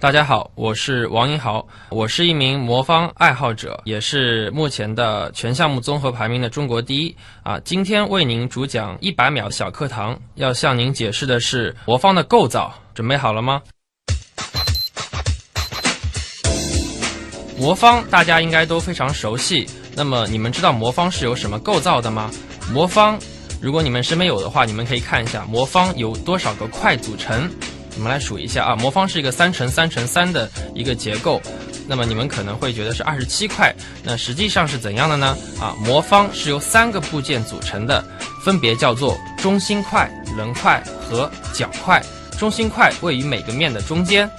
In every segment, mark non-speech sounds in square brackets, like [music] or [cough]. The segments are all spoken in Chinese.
大家好，我是王英豪，我是一名魔方爱好者，也是目前的全项目综合排名的中国第一啊。今天为您主讲一百秒小课堂，要向您解释的是魔方的构造，准备好了吗？魔方大家应该都非常熟悉，那么你们知道魔方是由什么构造的吗？魔方，如果你们身边有的话，你们可以看一下魔方由多少个块组成。我们来数一下啊，魔方是一个三乘三乘三的一个结构，那么你们可能会觉得是二十七块，那实际上是怎样的呢？啊，魔方是由三个部件组成的，分别叫做中心块、棱块和角块。中心块位于每个面的中间，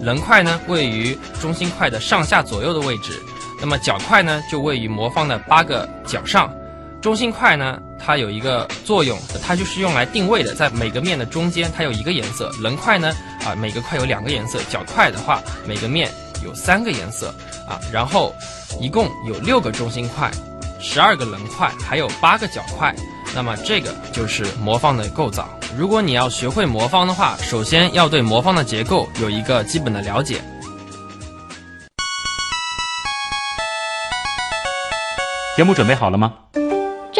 棱块呢位于中心块的上下左右的位置，那么角块呢就位于魔方的八个角上。中心块呢，它有一个作用，它就是用来定位的，在每个面的中间，它有一个颜色。棱块呢，啊，每个块有两个颜色。角块的话，每个面有三个颜色，啊，然后一共有六个中心块，十二个棱块，还有八个角块。那么这个就是魔方的构造。如果你要学会魔方的话，首先要对魔方的结构有一个基本的了解。节目准备好了吗？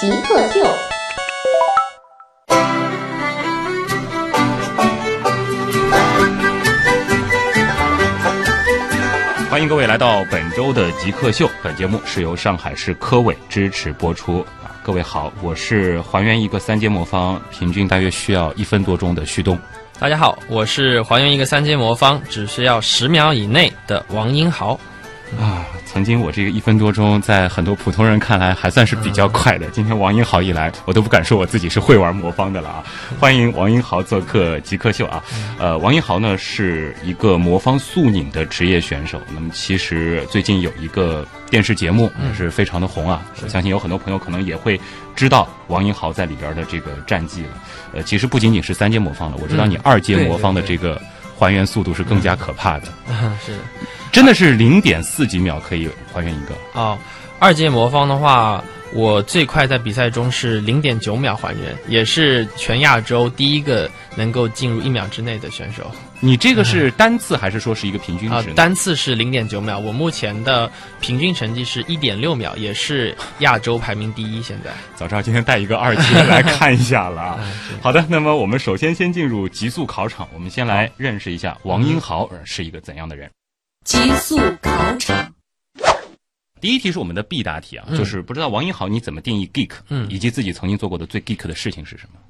极客秀。欢迎各位来到本周的极客秀。本节目是由上海市科委支持播出啊。各位好，我是还原一个三阶魔方平均大约需要一分多钟的旭东。大家好，我是还原一个三阶魔方只需要十秒以内的王英豪。啊，曾经我这个一分多钟，在很多普通人看来还算是比较快的。今天王英豪一来，我都不敢说我自己是会玩魔方的了啊！欢迎王英豪做客极客秀啊！呃，王英豪呢是一个魔方速拧的职业选手。那么其实最近有一个电视节目也是非常的红啊，我相信有很多朋友可能也会知道王英豪在里边的这个战绩了。呃，其实不仅仅是三阶魔方了，我知道你二阶魔方的这个还原速度是更加可怕的。[laughs] 是。真的是零点四几秒可以还原一个哦。二阶魔方的话，我最快在比赛中是零点九秒还原，也是全亚洲第一个能够进入一秒之内的选手。你这个是单次还是说是一个平均值？单次是零点九秒，我目前的平均成绩是一点六秒，也是亚洲排名第一。现在 [laughs] 早知道今天带一个二阶来看一下了啊。[laughs] 好的，那么我们首先先进入极速考场，我们先来认识一下王英豪是一个怎样的人。极速考场，第一题是我们的必答题啊，就是不知道王一豪你怎么定义 geek，嗯，以及自己曾经做过的最 geek 的事情是什么？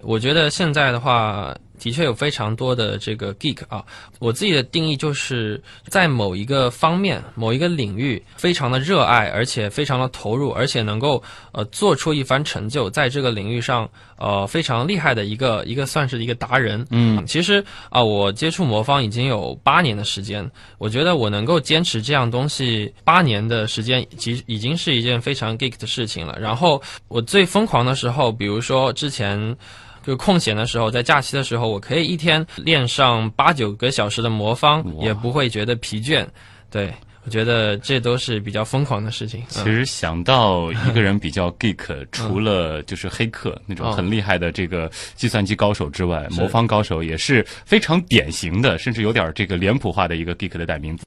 我觉得现在的话。的确有非常多的这个 geek 啊，我自己的定义就是在某一个方面、某一个领域非常的热爱，而且非常的投入，而且能够呃做出一番成就，在这个领域上呃非常厉害的一个一个算是一个达人。嗯，其实啊，我接触魔方已经有八年的时间，我觉得我能够坚持这样东西八年的时间，其实已经是一件非常 geek 的事情了。然后我最疯狂的时候，比如说之前。就空闲的时候，在假期的时候，我可以一天练上八九个小时的魔方，也不会觉得疲倦。对我觉得这都是比较疯狂的事情。其实想到一个人比较 geek，除了就是黑客那种很厉害的这个计算机高手之外，魔方高手也是非常典型的，甚至有点这个脸谱化的一个 geek 的代名词。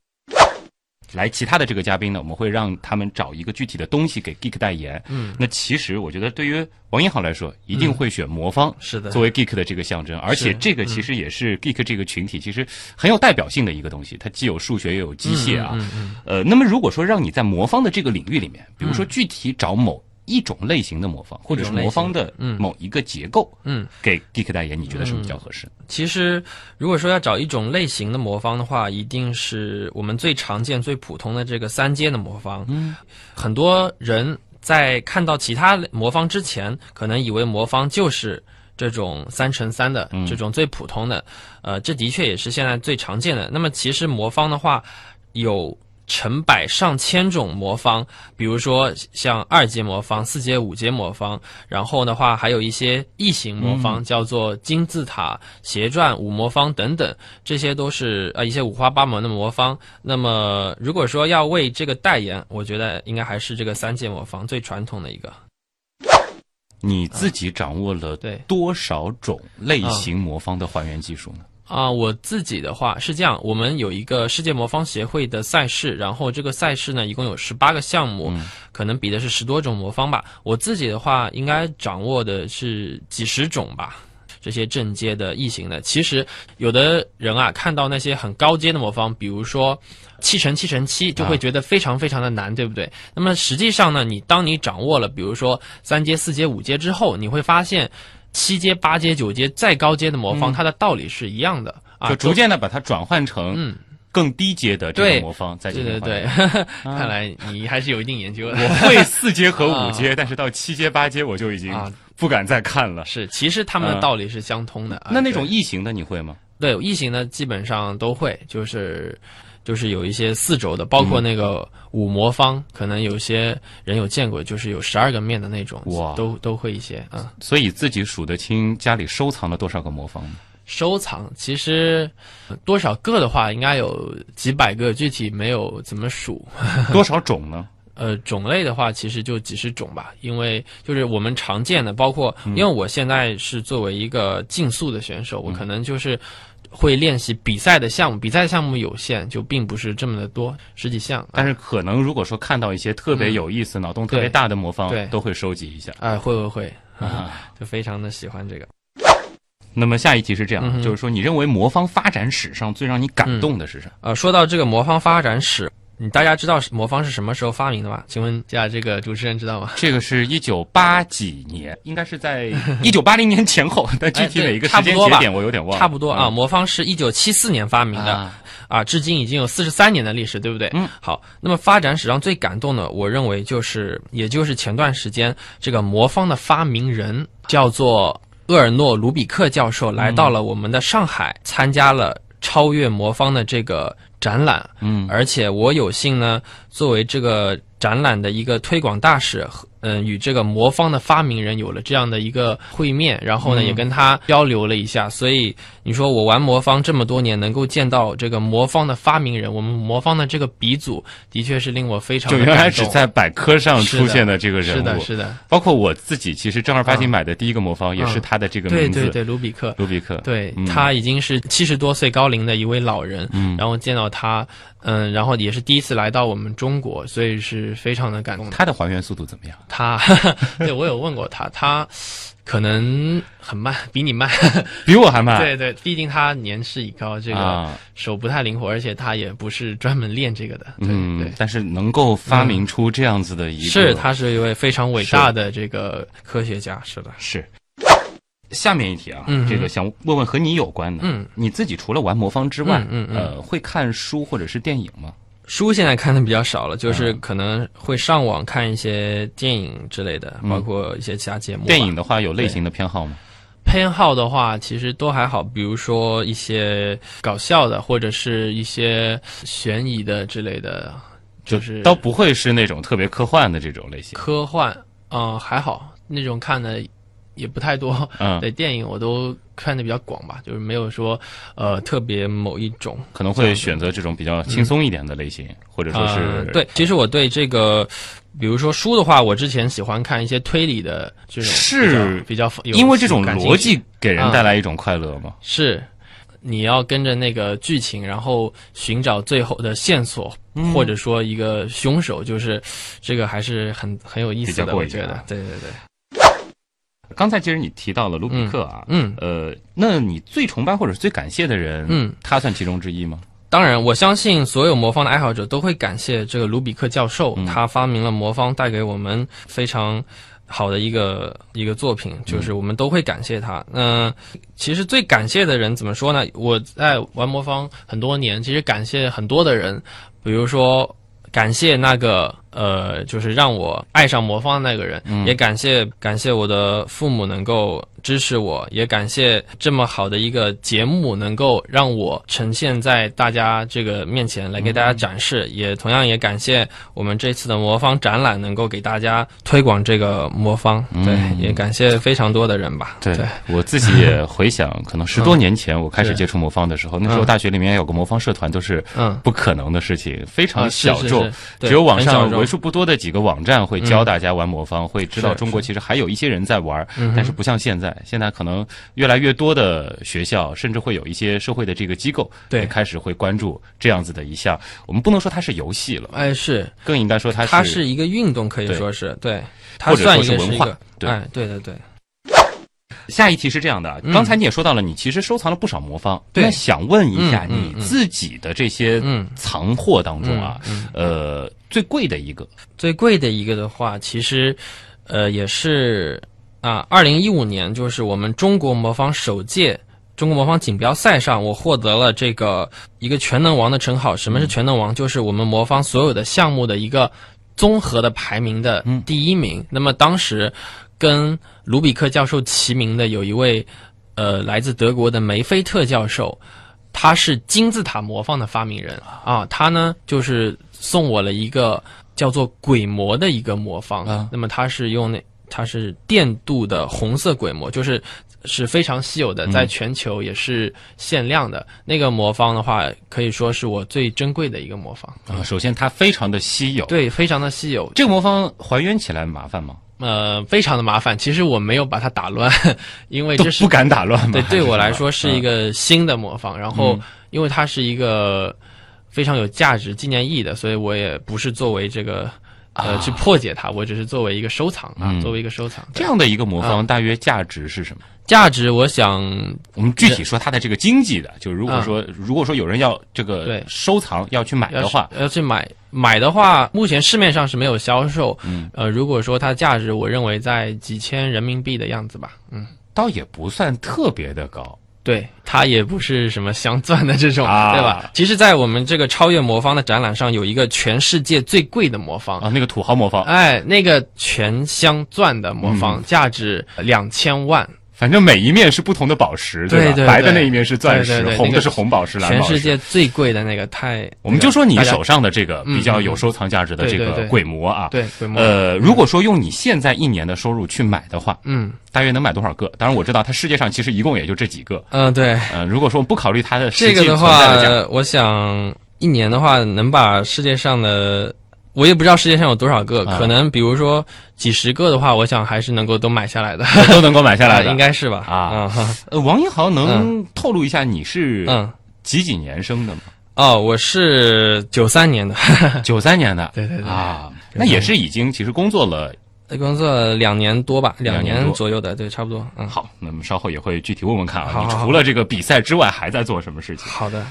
来，其他的这个嘉宾呢，我们会让他们找一个具体的东西给 Geek 代言。嗯，那其实我觉得对于王一豪来说，一定会选魔方，是的，作为 Geek 的这个象征。而且这个其实也是 Geek 这个群体其实很有代表性的一个东西，它既有数学又有机械啊。呃，那么如果说让你在魔方的这个领域里面，比如说具体找某。一种类型的魔方，或者是魔方的某一个结构，嗯，给 geek 代言，你觉得什么比较合适？其实，如果说要找一种类型的魔方的话，一定是我们最常见、最普通的这个三阶的魔方。嗯，很多人在看到其他魔方之前，可能以为魔方就是。这种三乘三的嗯这种最普通的，呃，这的确也是现在最常见的。那么其实魔方的话，有成百上千种魔方，比如说像二阶魔方、四阶、五阶魔方，然后的话还有一些异形魔方，叫做金字塔、斜转、五魔方等等，这些都是呃一些五花八门的魔方。那么如果说要为这个代言，我觉得应该还是这个三阶魔方最传统的一个。你自己掌握了对多少种类型魔方的还原技术呢？啊、我自己的话是这样，我们有一个世界魔方协会的赛事，然后这个赛事呢一共有十八个项目，可能比的是十多种魔方吧。我自己的话应该掌握的是几十种吧。这些正阶的异形的，其实有的人啊，看到那些很高阶的魔方，比如说七乘七乘七，就会觉得非常非常的难，对不对？那么实际上呢，你当你掌握了，比如说三阶、四阶、五阶之后，你会发现七阶、八阶、九阶再高阶的魔方，它的道理是一样的啊，就逐渐的把它转换成嗯更低阶的这个魔方，再进对对行还原。对，[laughs] 看来你还是有一定研究的。我会四阶和五阶，[laughs] 但是到七阶八阶我就已经啊不敢再看了。是，其实他们的道理是相通的。啊那那种异形的你会吗？对异形的，基本上都会，就是就是有一些四轴的，包括那个五魔方，可能有些人有见过，就是有十二个面的那种，哇都都会一些啊。所以自己数得清家里收藏了多少个魔方吗？收藏其实呃多少个的话，应该有几百个，具体没有怎么数。[laughs] 多少种呢？呃，种类的话，其实就几十种吧，因为就是我们常见的，包括因为我现在是作为一个竞速的选手，我可能就是会练习比赛的项目，比赛项目有限，就并不是这么的多，十几项。但是可能如果说看到一些特别有意思、脑洞特别大的魔方对，都会收集一下。哎、会会会，[laughs] 啊 [laughs] 就非常的喜欢这个。那么下一题是这样，嗯就是说你认为魔方发展史上最让你感动的是什么？呃，说到这个魔方发展史，你大家知道魔方是什么时候发明的吗？请问一下，这个主持人知道吗？[laughs] 这个是一九八几年，应该是在 [laughs] 一九八零年前后，[laughs] 但具体哪一个时间节点我有点忘了。差不多啊，嗯魔方是一九七四年发明的。啊啊，至今已经有四十三年的历史，对不对？嗯，好。那么发展史上最感动的，我认为就是，也就是前段时间这个魔方的发明人叫做厄尔诺·卢比克教授，来到了我们的上海，参加了超越魔方的这个展览。嗯，而且我有幸呢，作为这个展览的一个推广大使，嗯、与这个魔方的发明人有了这样的一个会面，然后呢，嗯也跟他交流了一下。所以你说我玩魔方这么多年，能够见到这个魔方的发明人，我们魔方的这个鼻祖，的确是令我非常就原来只在百科上出现的这个人物，是的，是的，包括我自己，其实正儿八经买的第一个魔方也是嗯他的这个名字，对对对，卢比克。卢比克。对、嗯他已经是七十多岁高龄的一位老人，嗯然后见到他，嗯，然后也是第一次来到我们中国，所以是非常的感动的。他的还原速度怎么样？他，[laughs] 对我有问过他，他可能很慢，[laughs] 比你慢。比我还慢。对对，毕竟他年事已高，这个啊，手不太灵活，而且他也不是专门练这个的。对、嗯对，，但是能够发明出这样子的一个，是他是一位非常伟大的这个科学家，是的。是。下面一题啊，嗯这个想问问和你有关的，嗯，你自己除了玩魔方之外，嗯呃，会看书或者是电影吗？书现在看的比较少了，嗯就是可能会上网看一些电影之类的，嗯包括一些其他节目。电影的话有类型的偏好吗？偏好的话，其实都还好，比如说一些搞笑的，或者是一些悬疑的之类的，就是倒不会是那种特别科幻的这种类型。科幻，嗯、还好，那种看的也不太多。嗯，对，电影我都看的比较广吧，就是没有说呃特别某一种。可能会选择这种比较轻松一点的类型，或者说是、呃，对，其实我对这个，比如说书的话，我之前喜欢看一些推理的这种，是比较有因为这种逻辑给人带来一种快乐吗？是。你要跟着那个剧情，然后寻找最后的线索，嗯或者说一个凶手，就是这个还是很很有意思的，我觉得啊。对对对，刚才其实你提到了卢比克啊，嗯呃，那你最崇拜或者是最感谢的人，嗯，他算其中之一吗？当然，我相信所有魔方的爱好者都会感谢这个卢比克教授，嗯他发明了魔方，带给我们非常好的一个一个作品，就是我们都会感谢他。嗯、其实最感谢的人怎么说呢？我在玩魔方很多年，其实感谢很多的人，比如说感谢那个呃，就是让我爱上魔方的那个人，嗯。也感谢感谢我的父母能够支持我，也感谢这么好的一个节目能够让我呈现在大家这个面前来给大家展示，也同样也感谢我们这次的魔方展览能够给大家推广这个魔方，对，也感谢非常多的人吧，对我自己也回想，可能十多 [laughs] 年前我开始接触魔方的时候，那时候大学里面有个魔方社团，都是嗯。不可能的事情，非常啊是是小众只有网上为数不多的几个网站会教大家玩魔方，会知道中国其实还有一些人在玩，嗯但是不像现在，现在可能越来越多的学校，甚至会有一些社会的这个机构，对也开始会关注这样子的一项，我们不能说它是游戏了，哎是。更应该说它是它是一个运动，可以说是对，它或者算一个是文化对。哎，对对对，下一题是这样的，嗯。刚才你也说到了，你其实收藏了不少魔方，对。那想问一下你自己的这些嗯。藏货当中啊，嗯呃，最贵的一个，最贵的一个的话，其实，呃，也是啊，二零一五年就是我们中国魔方首届中国魔方锦标赛上，我获得了这个一个全能王的称号。什么是全能王？就是我们魔方所有的项目的一个综合的排名的第一名。那么当时跟卢比克教授齐名的有一位呃来自德国的梅菲特教授，他是金字塔魔方的发明人。啊，他呢就是送我了一个叫做鬼魔的一个魔方，啊。那么他是用那它是电镀的红色鬼魔，就是是非常稀有的，在全球也是限量的。那个魔方的话，可以说是我最珍贵的一个魔方，啊，首先它非常的稀有，对，非常的稀有，这个魔方还原起来麻烦吗？呃，非常的麻烦。其实我没有把它打乱，[laughs] 因为这是都不敢打乱吗？对，[laughs] 对我来说是一个新的魔方，然后嗯因为它是一个非常有价值纪念意义的，所以我也不是作为这个呃去破解它，我只是作为一个收藏啊，作为一个收藏。这样的一个魔啊方，大约价值是什么？价值，我想我们具体说它的这个经济的，就如果说如果说有人要这个收藏要去买的话，是要去买买的话，目前市面上是没有销售。嗯，呃，如果说它价值，我认为在几千人民币的样子吧。嗯，倒也不算特别的高。对，它也不是什么镶钻的这种，啊对吧？其实，在我们这个超越魔方的展览上，有一个全世界最贵的魔方。啊，那个土豪魔方，哎，那个全镶钻的魔方、嗯价值两千万，反正每一面是不同的宝石，吧？对对对白的那一面是钻石，红的是红宝石、蓝宝石。全世界最贵的那个太，我们就说你手上的这个嗯比较有收藏价值的这个鬼魔啊，对鬼魔，呃，如果说用你现在一年的收入去买的话，嗯大约能买多少个？当然我知道它世界上其实一共也就这几个。嗯、呃对，呃，如果说不考虑它的实这个的话，，我想一年的话能把世界上的。我也不知道世界上有多少个，啊可能比如说几十个的话，我想还是能够都买下来的，都能够买下来的。[laughs] 应该是吧？啊王一豪能透露一下你是嗯，几几年生的吗？哦，我是九三年的，[laughs] 九三年的。对对对啊，那也是已经其实工作了。工作两年多吧，两两年左右的，对，差不多。嗯，好，那么稍后也会具体问问看啊，你除了这个比赛之外还在做什么事情？好的，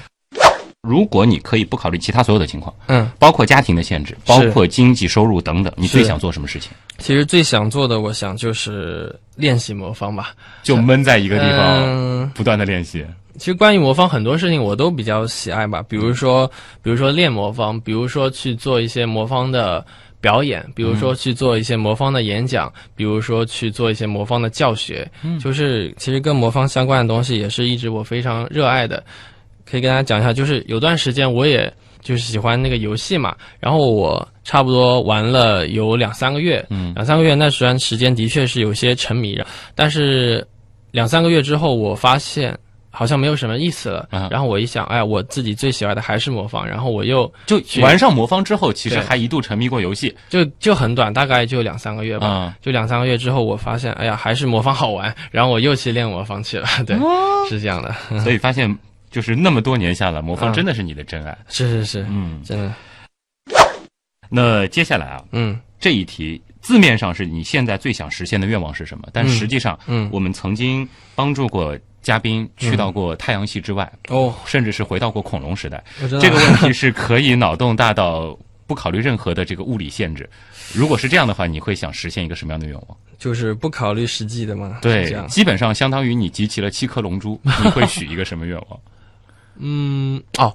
如果你可以不考虑其他所有的情况，嗯，包括家庭的限制，包括经济收入等等，你最想做什么事情？其实最想做的，我想就是练习魔方吧。就闷在一个地方，嗯，不断的练习。其实关于魔方很多事情我都比较喜爱吧，比如说，比如说练魔方，比如说去做一些魔方的表演，比如说去做一些魔方的演讲，比如说去做一些魔方的教学，嗯就是其实跟魔方相关的东西也是一直我非常热爱的。可以跟大家讲一下，就是有段时间我也就是喜欢那个游戏嘛，然后我差不多玩了有两三个月，嗯两三个月那段时间的确是有些沉迷，但是两三个月之后，我发现好像没有什么意思了。啊然后我一想，哎呀，我自己最喜欢的还是魔方，然后我又就玩上魔方之后，其实还一度沉迷过游戏就就很短，大概就两三个月吧。啊。就两三个月之后，我发现，哎呀，还是魔方好玩，然后我又去练魔方去了。[laughs] 对，是这样的，[laughs] 所以发现，就是那么多年下来，魔方嗯真的是你的真爱。是是是，嗯，真的，那接下来啊，嗯这一题字面上是你现在最想实现的愿望是什么？但嗯实际上，嗯，我们曾经帮助过嘉宾去到过太阳系之外，哦，甚至是回到过恐龙时代。这个问题是可以脑洞大到不考虑任何的这个物理限制。如果是这样的话，你会想实现一个什么样的愿望？就是不考虑实际的吗，对。基本上相当于你集齐了七颗龙珠，你会许一个什么愿望？嗯，哦，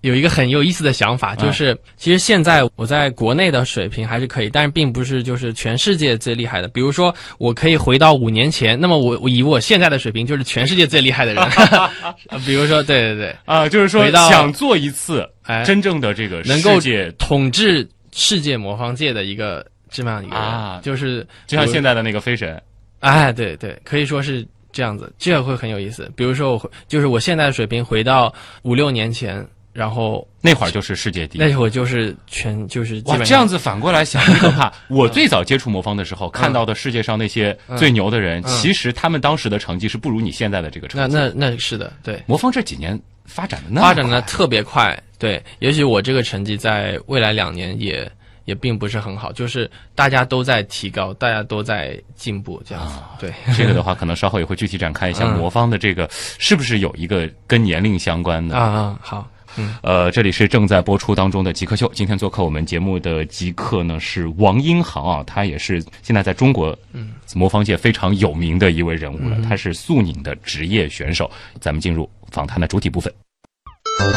有一个很有意思的想法，嗯就是其实现在我在国内的水平还是可以，但是并不是就是全世界最厉害的。比如说，我可以回到五年前，那么我我以我现在的水平就是全世界最厉害的人。[laughs] [laughs] 比如说，对对对，啊，就是说想做一次哎真正的这个能够世界，统治世界魔方界的一个这么样一个人，啊就是就像现在的那个飞神，哎，对对，可以说是这样子，这个会很有意思。比如说我回，就是我现在的水平回到五六年前，然后 [laughs] 那会儿就是世界第一那。会儿就是全就是基哇，本这样子反过来想，很可怕。我最早接触魔方的时候，看到的世界上那些最牛的人，嗯其实他们当时的成绩是不如你现在的这个成绩。那那那是的，对，魔方这几年发展的那发展的特别快，对，也许我这个成绩在未来两年也也并不是很好，就是大家都在提高，大家都在进步，这样子，对，[laughs] 这个的话，可能稍后也会具体展开一下嗯魔方的这个是不是有一个跟年龄相关的啊啊，好，嗯，呃，这里是正在播出当中的极客秀。今天做客我们节目的极客呢是王英豪啊，他也是现在在中国嗯魔方界非常有名的一位人物了。他是速拧的职业选手。咱们进入访谈的主体部分。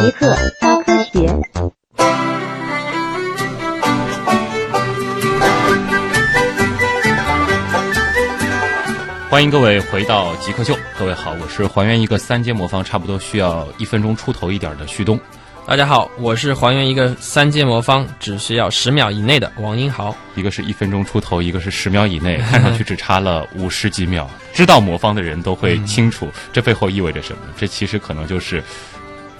极客高科学。欢迎各位回到极客秀，各位好，我是还原一个三阶魔方，差不多需要一分钟出头一点的旭东。大家好，我是还原一个三阶魔方只需要十秒以内的王英豪。一个是一分钟出头，一个是十秒以内，看上去只差了五十几秒。知道魔方的人都会清楚，这背后意味着什么？这其实可能就是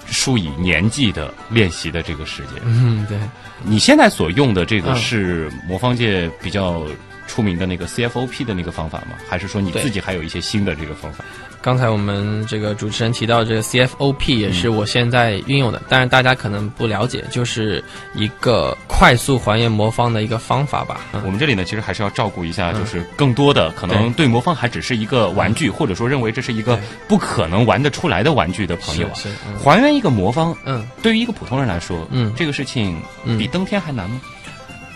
数以年计的练习的这个时间。嗯，对，你现在所用的这个嗯是魔方界比较出名的那个 CFOP 的那个方法吗？还是说你自己还有一些新的这个方法？刚才我们这个主持人提到这个 CFOP 也是我现在运用的，但是大家可能不了解，就是一个快速还原魔方的一个方法吧。嗯。我们这里呢，其实还是要照顾一下，就是更多的可能对。魔方还只是一个玩具，或者说认为这是一个不可能玩得出来的玩具的朋友啊。是还原一个魔方，嗯，对于一个普通人来说，嗯。这个事情嗯。比登天还难吗？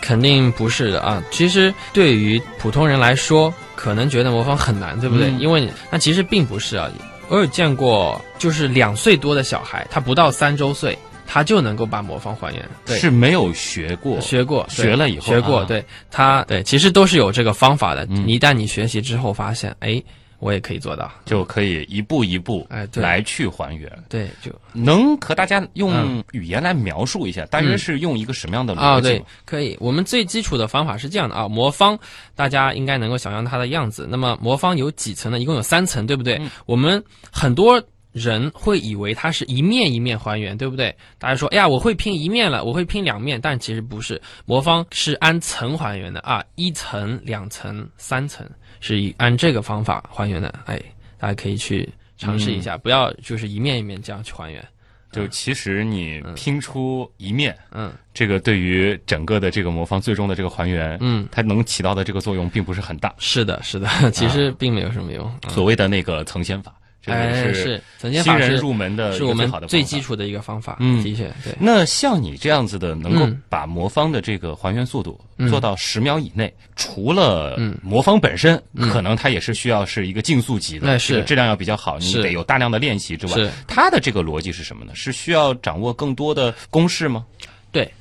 肯定不是的啊。其实对于普通人来说，可能觉得魔方很难，对不对？嗯因为你那其实并不是啊。我有见过，就是两岁多的小孩，他不到三周岁，他就能够把魔方还原。对，是没有学过，学过，学了以后学过，啊对他，对，其实都是有这个方法的。嗯一旦你学习之后，发现，哎，我也可以做到。就可以一步一步哎来去还原。对，就能和大家用嗯语言来描述一下，大约是用一个什么样的逻辑吗？，可以。我们最基础的方法是这样的啊，魔方大家应该能够想象它的样子。那么魔方有几层呢？一共有三层，对不对？嗯我们很多。人会以为它是一面一面还原，对不对？大家说，哎呀，我会拼一面了，我会拼两面，但其实不是，魔方是按层还原的啊，一层、两层、三层是以按这个方法还原的。哎，大家可以去尝试一下，不要就是一面一面这样去还原。就其实你拼出一面，嗯这个对于整个的这个魔方最终的这个还原，嗯，它能起到的这个作用并不是很大。是的，是的，其实并没有什么用。嗯所谓的那个层先法，这哎，个是层新人入门的是我们最基础的一个方法。嗯的确，对，那像你这样子的，能够嗯把魔方的这个还原速度嗯做到十秒以内，除了嗯魔方本身，嗯可能它也是需要是一个竞速级的，那是这个质量要比较好，你得有大量的练习之外是，它的这个逻辑是什么呢？是需要掌握更多的公式吗？对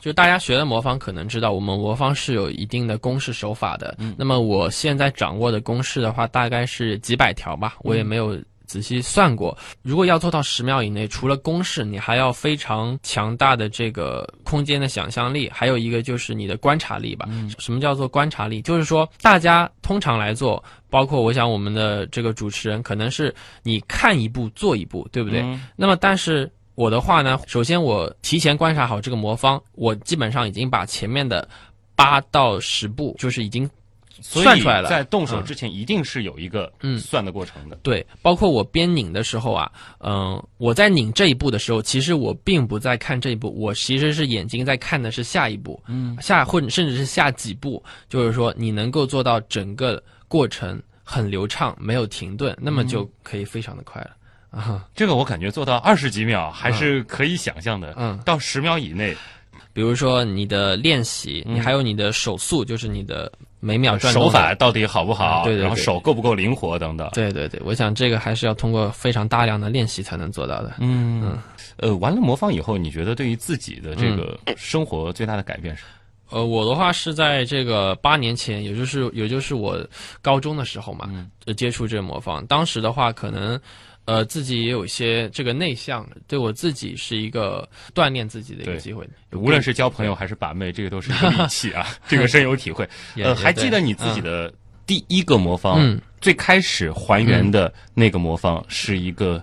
就大家学的魔方可能知道，我们魔方是有一定的公式手法的。嗯那么我现在掌握的公式的话，大概是几百条吧，我也没有。仔细算过，如果要做到十秒以内，除了公式，你还要非常强大的这个空间的想象力，还有一个就是你的观察力吧。什么叫做观察力？就是说，大家通常来做，包括我想我们的这个主持人，可能是你看一步做一步，对不对？嗯那么，但是我的话呢，首先我提前观察好这个魔方，我基本上已经把前面的八到十步，就是已经算出来了。在动手嗯。之前一定是有一个嗯。算的过程的。对，包括我边拧的时候啊，嗯、我在拧这一步的时候，其实我并不在看这一步，我其实是眼睛在看的是下一步，嗯，下或者甚至是下几步，就是说你能够做到整个过程很流畅，没有停顿，那么就可以非常的快了。啊，[laughs] 这个我感觉做到二十几秒还是可以想象的，嗯。到十秒以内，比如说你的练习，嗯。你还有你的手速，就是你的每秒转动手法到底好不好，对对对然后手够不够灵活等等。对对对，我想这个还是要通过非常大量的练习才能做到的。嗯，呃，完了魔方以后，你觉得对于自己的这个嗯生活最大的改变是？呃，我的话是在这个八年前，也就是也就是我高中的时候嘛，呃接触这个魔方。当时的话，可能呃自己也有一些这个内向，对我自己是一个锻炼自己的一个机会。无论是交朋友还是把妹，这个都是一个利器啊，[laughs] 这个深有体会。呃，还记得你自己的第一个魔方，嗯最开始还原的那个魔方是一个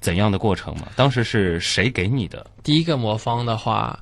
怎样的过程吗？当时是谁给你的？第一个魔方的话，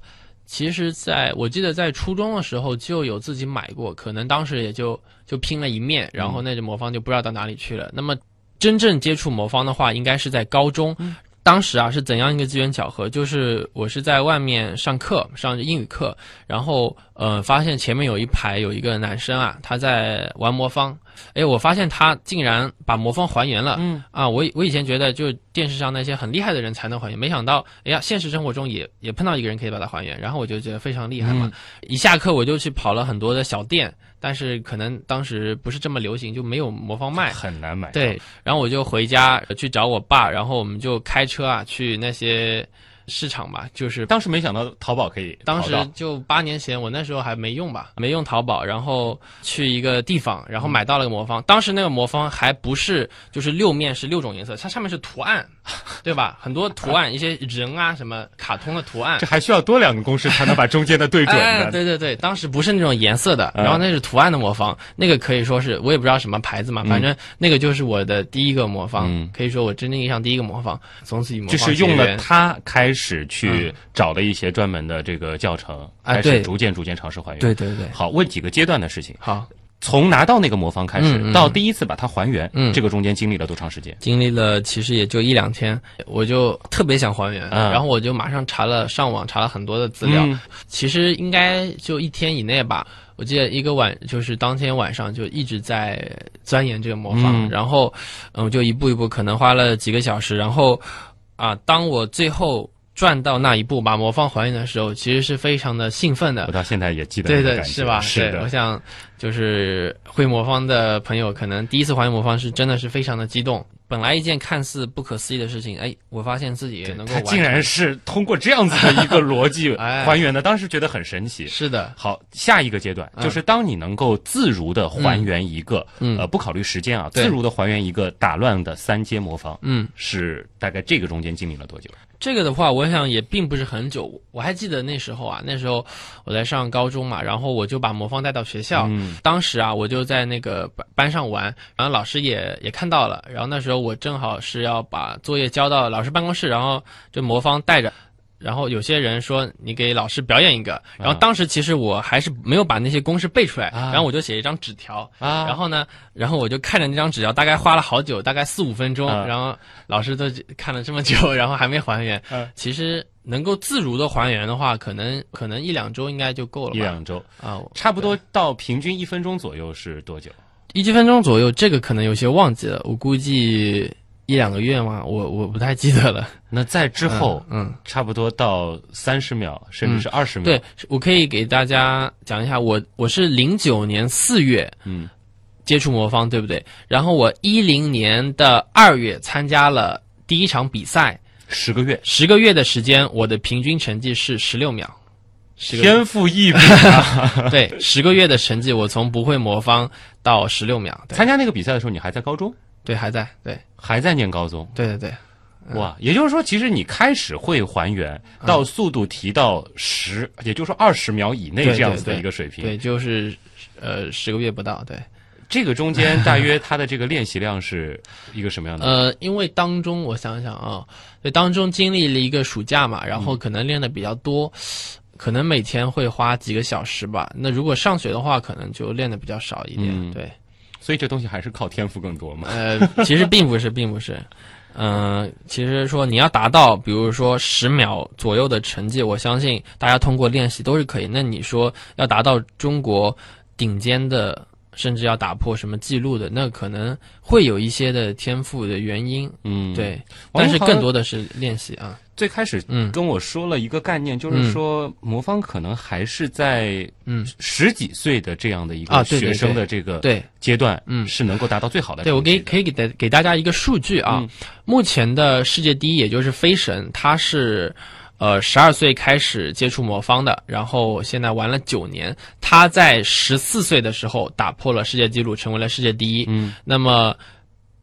其实在我记得在初中的时候就有自己买过，可能当时也就就拼了一面，然后那只魔方就不知道到哪里去了。那么真正接触魔方的话，应该是在高中。当时啊是怎样一个机缘巧合？就是我是在外面上课，上英语课，然后呃发现前面有一排有一个男生啊，他在玩魔方。哎，我发现他竟然把魔方还原了。嗯啊，我以我以前觉得就电视上那些很厉害的人才能还原，没想到，哎呀，现实生活中也也碰到一个人可以把它还原，然后我就觉得非常厉害嘛。一下课我就去跑了很多的小店，但是可能当时不是这么流行，就没有魔方卖。很难买。，对，然后我就回家呃去找我爸，然后我们就开车啊去那些市场吧，就是当时没想到淘宝可以当时就八年前，我那时候还没用吧，没用淘宝，然后去一个地方，然后买到了个魔方。当时那个魔方还不是就是六面是六种颜色，它上面是图案，[laughs] 对吧？很多图案，一些人啊什么卡通的图案这。还需要多两个公式才能把中间的对准 [laughs] 哎，对对对，当时不是那种颜色的，嗯然后那是图案的魔方，那个可以说是我也不知道什么牌子嘛，反正那个就是我的第一个魔方，嗯可以说我真正意义上第一个魔方，从此以魔方就是用了它开始去找了一些专门的这个教程，开始逐渐逐渐尝试还原。对对对，好，问几个阶段的事情。好，从拿到那个魔方开始，嗯嗯。到第一次把它还原，嗯。这个中间经历了多长时间？经历了其实也就一两天，我就特别想还原，嗯。然后我就马上查了上网查了很多的资料，嗯。其实应该就一天以内吧。我记得一个晚就是当天晚上就一直在钻研这个魔方，嗯。然后嗯，我就一步一步可能花了几个小时，然后啊，当我最后转到那一步把魔方还原的时候，其实是非常的兴奋的我。到现在也记得对对，是吧？是对，我，想就是会魔方的朋友，可能第一次还原魔方是真的是非常的激动。本来一件看似不可思议的事情，哎，我发现自己也能够竟然是通过这样子的一个逻辑 [laughs] 哎还原的，当时觉得很神奇。是的，好，下一个阶段嗯就是当你能够自如的还原一个，嗯呃，不考虑时间啊，对自如的还原一个打乱的三阶魔方，嗯，是大概这个中间经历了多久？这个的话，我想也并不是很久。我还记得那时候啊，那时候我在上高中嘛，然后我就把魔方带到学校。嗯当时啊，我就在那个班班上玩，然后老师也也看到了。然后那时候我正好是要把作业交到老师办公室，然后这魔方带着。然后有些人说你给老师表演一个，然后当时其实我还是没有把那些公式背出来，啊然后我就写一张纸条，啊然后呢，然后我就看着那张纸条，大概花了好久，大概四五分钟，啊然后老师都看了这么久，[laughs] 然后还没还原。啊其实能够自如的还原的话，可能可能一两周应该就够了吧？一两周，啊，差不多到平均一分钟左右是多久？一几分钟左右，这个可能有些忘记了，我估计一两个月吗，我我不太记得了。[laughs] 那在之后，嗯，差不多到三十秒，甚至是二十秒。对，我可以给大家讲一下，我我是零九年四月嗯，接触魔方，对不对？然后我一零年的二月参加了第一场比赛，十个月，十个月的时间，我的平均成绩是十六秒。天赋异禀啊！[laughs] 对，十个月的成绩，我从不会魔方到十六秒。参加那个比赛的时候，你还在高中，对，还在。对还在念高中。对对对，哇，也就是说，其实你开始会还原到速度提到十，也就是说二十秒以内这样子的一个水平。对，就是呃十个月不到。对，这个中间大约它的这个练习量是 [laughs] 一个什么样的？呃，因为当中我想想啊，对，当中经历了一个暑假嘛，然后可能练的比较多。可能每天会花几个小时吧。那如果上学的话，可能就练的比较少一点。嗯对，所以这东西还是靠天赋更多嘛。呃，其实并不是，并不是。嗯、其实说你要达到，比如说十秒左右的成绩，我相信大家通过练习都是可以。那你说要达到中国顶尖的，甚至要打破什么记录的，那可能会有一些的天赋的原因，嗯，。对。但是更多的是练习啊。最开始嗯跟我说了一个概念，就是说魔方可能还是在嗯，十几岁的这样的一个学生的这个对阶段，嗯是能够达到最好的对，我。给可以给大给大家一个数据啊，嗯目前的世界第一，也就是飞神，他是。呃，十二岁开始接触魔方的，然后现在玩了九年。他在十四岁的时候打破了世界纪录，成为了世界第一。嗯，那么